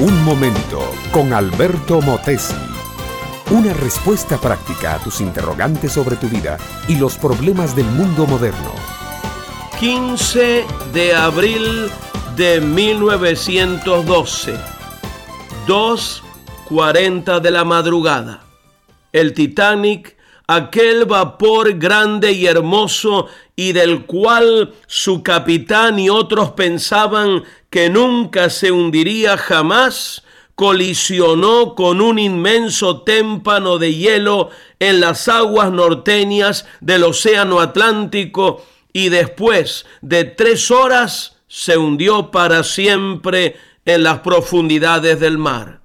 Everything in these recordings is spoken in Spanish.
Un momento con Alberto Motesi. Una respuesta práctica a tus interrogantes sobre tu vida y los problemas del mundo moderno. 15 de abril de 1912. 2.40 de la madrugada. El Titanic aquel vapor grande y hermoso y del cual su capitán y otros pensaban que nunca se hundiría jamás, colisionó con un inmenso témpano de hielo en las aguas norteñas del Océano Atlántico y después de tres horas se hundió para siempre en las profundidades del mar.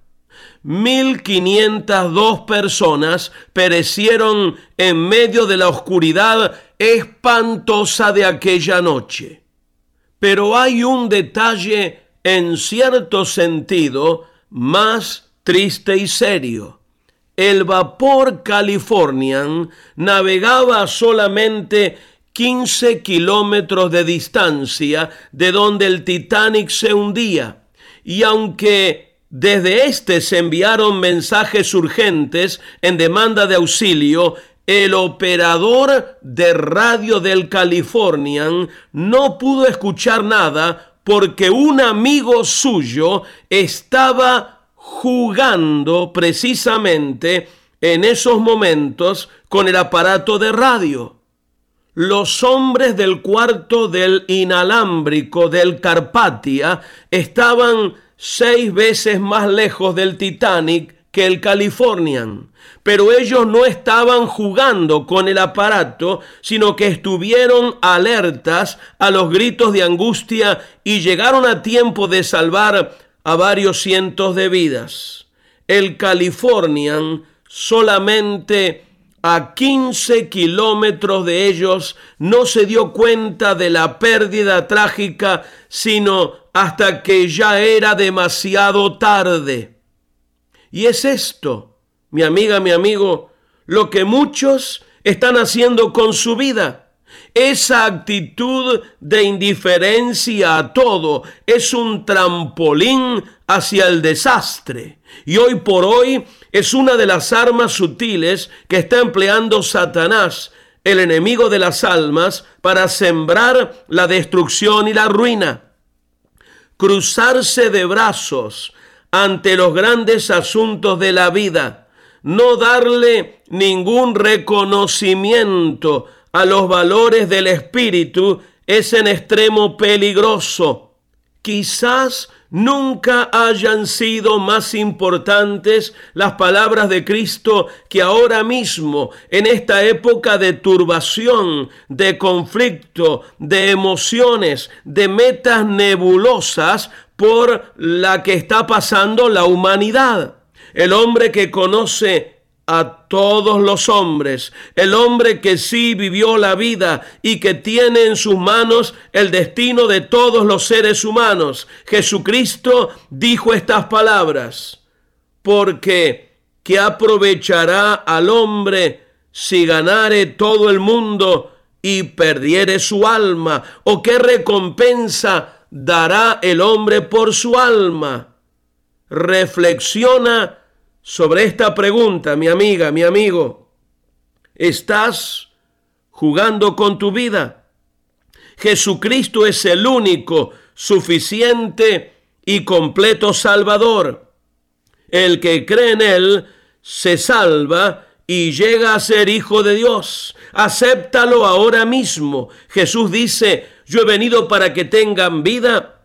1.502 personas perecieron en medio de la oscuridad espantosa de aquella noche. Pero hay un detalle en cierto sentido más triste y serio. El vapor Californian navegaba solamente 15 kilómetros de distancia de donde el Titanic se hundía. Y aunque desde este se enviaron mensajes urgentes en demanda de auxilio. El operador de radio del Californian no pudo escuchar nada porque un amigo suyo estaba jugando precisamente en esos momentos con el aparato de radio. Los hombres del cuarto del inalámbrico del Carpatia estaban seis veces más lejos del Titanic que el Californian. Pero ellos no estaban jugando con el aparato, sino que estuvieron alertas a los gritos de angustia y llegaron a tiempo de salvar a varios cientos de vidas. El Californian solamente a 15 kilómetros de ellos no se dio cuenta de la pérdida trágica, sino hasta que ya era demasiado tarde. Y es esto, mi amiga, mi amigo, lo que muchos están haciendo con su vida. Esa actitud de indiferencia a todo es un trampolín hacia el desastre. Y hoy por hoy es una de las armas sutiles que está empleando Satanás, el enemigo de las almas, para sembrar la destrucción y la ruina cruzarse de brazos ante los grandes asuntos de la vida, no darle ningún reconocimiento a los valores del espíritu es en extremo peligroso. Quizás Nunca hayan sido más importantes las palabras de Cristo que ahora mismo, en esta época de turbación, de conflicto, de emociones, de metas nebulosas por la que está pasando la humanidad. El hombre que conoce a todos los hombres, el hombre que sí vivió la vida y que tiene en sus manos el destino de todos los seres humanos. Jesucristo dijo estas palabras, porque ¿qué aprovechará al hombre si ganare todo el mundo y perdiere su alma? ¿O qué recompensa dará el hombre por su alma? Reflexiona sobre esta pregunta, mi amiga, mi amigo. ¿Estás jugando con tu vida? Jesucristo es el único, suficiente y completo Salvador. El que cree en Él se salva y llega a ser hijo de Dios. Acéptalo ahora mismo. Jesús dice, yo he venido para que tengan vida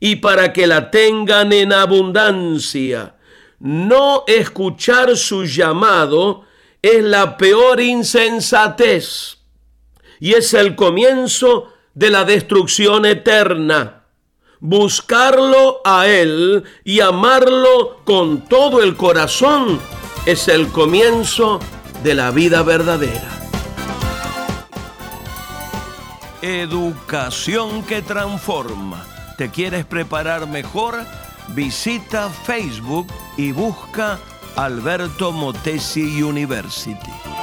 y para que la tengan en abundancia. No escuchar su llamado es la peor insensatez y es el comienzo de la destrucción eterna. Buscarlo a Él y amarlo con todo el corazón es el comienzo de la vida verdadera. Educación que transforma. ¿Te quieres preparar mejor? Visita Facebook y busca Alberto Motesi University.